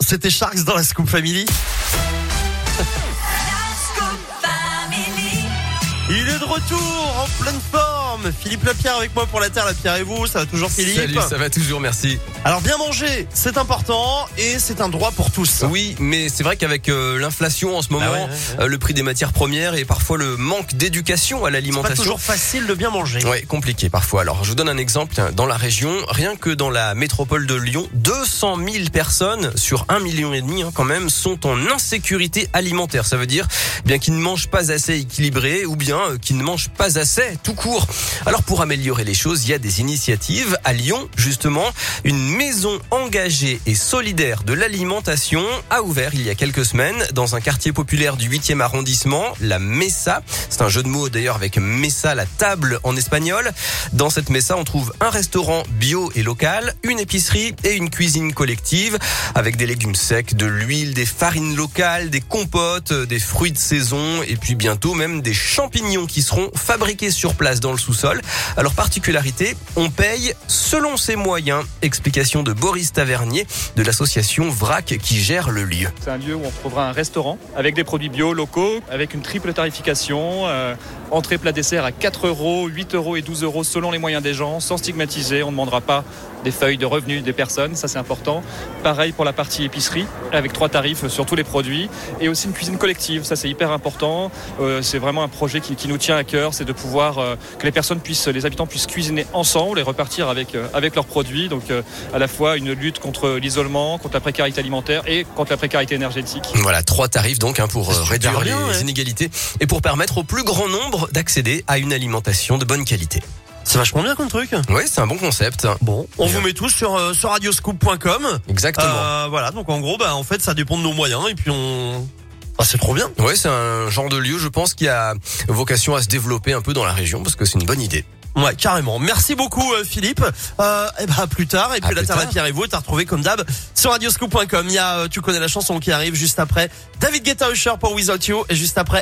C'était Sharks dans la Scoop Family. Est de retour en pleine forme. Philippe Lapierre avec moi pour la Terre. Lapierre et vous, ça va toujours Philippe Salut, ça va toujours, merci. Alors bien manger, c'est important et c'est un droit pour tous. Oui, mais c'est vrai qu'avec euh, l'inflation en ce moment, Ah ouais, ouais, ouais. euh, le prix des matières premières et parfois le manque d'éducation à C'est pas l'alimentation. toujours facile de bien manger. Ouais, compliqué parfois. Alors, je vous donne un exemple. Tiens, Dans la région, rien que dans la métropole de Lyon, 200 000 personnes sur un million et demi, hein, quand même, sont en insécurité alimentaire. Ça veut dire eh bien qu'ils ne mangent pas assez équilibré ou bien euh, qu'ils ne mangent pas assez tout court. Alors, pour améliorer les choses, il y a des initiatives à Lyon, justement, une maison engagée et solidaire de l'alimentation a ouvert il y a quelques semaines dans un quartier populaire du 8e arrondissement, la Mesa. C'est un jeu de mots d'ailleurs avec Mesa, la table en espagnol. Dans cette Mesa, on trouve un restaurant bio et local, une épicerie et une cuisine collective avec des légumes secs, de l'huile, des farines locales, des compotes, des fruits de saison et puis bientôt même des champignons qui seront fabriqués sur place dans le sous-sol. Alors particularité, on paye selon ses moyens. Explication de Boris Tavernier de l'association VRAC qui gère le lieu. C'est un lieu où on retrouvera un restaurant avec des produits bio locaux, avec une triple tarification, euh, entrée plat dessert à 4 euros, 8 euros et 12 euros selon les moyens des gens, sans stigmatiser. On ne demandera pas des feuilles de revenus des personnes, ça c'est important. Pareil pour la partie épicerie, avec trois tarifs sur tous les produits, et aussi une cuisine collective, ça c'est hyper important. Euh, c'est vraiment un projet qui, qui nous tient à cœur, c'est de pouvoir euh, que les personnes puissent, les habitants puissent cuisiner ensemble et repartir avec euh, avec leurs produits. Donc euh, à la fois une lutte contre l'isolement, contre la précarité alimentaire et contre la précarité énergétique. Voilà, trois tarifs donc hein, pour euh, réduire bien, les ouais. inégalités et pour permettre au plus grand nombre d'accéder à une alimentation de bonne qualité. C'est vachement bien comme truc. Oui, c'est un bon concept. Bon, on Bien. vous met tous sur, euh, sur radioscoop.com. Exactement. Euh, voilà, donc en gros, bah, en fait, ça dépend de nos moyens et puis on... Ah, c'est trop bien. Ouais, c'est un genre de lieu, je pense, qui a vocation à se développer un peu dans la région parce que c'est une bonne idée. Ouais, carrément. Merci beaucoup, euh, Philippe. Euh, et bah, à plus tard. Et puis, À Terre, la tard. Pierre et vous, t'as retrouvé comme d'hab sur radioscoop.com. Il y a, euh, tu connais la chanson qui arrive juste après. David Guetta Usher pour Without You et juste après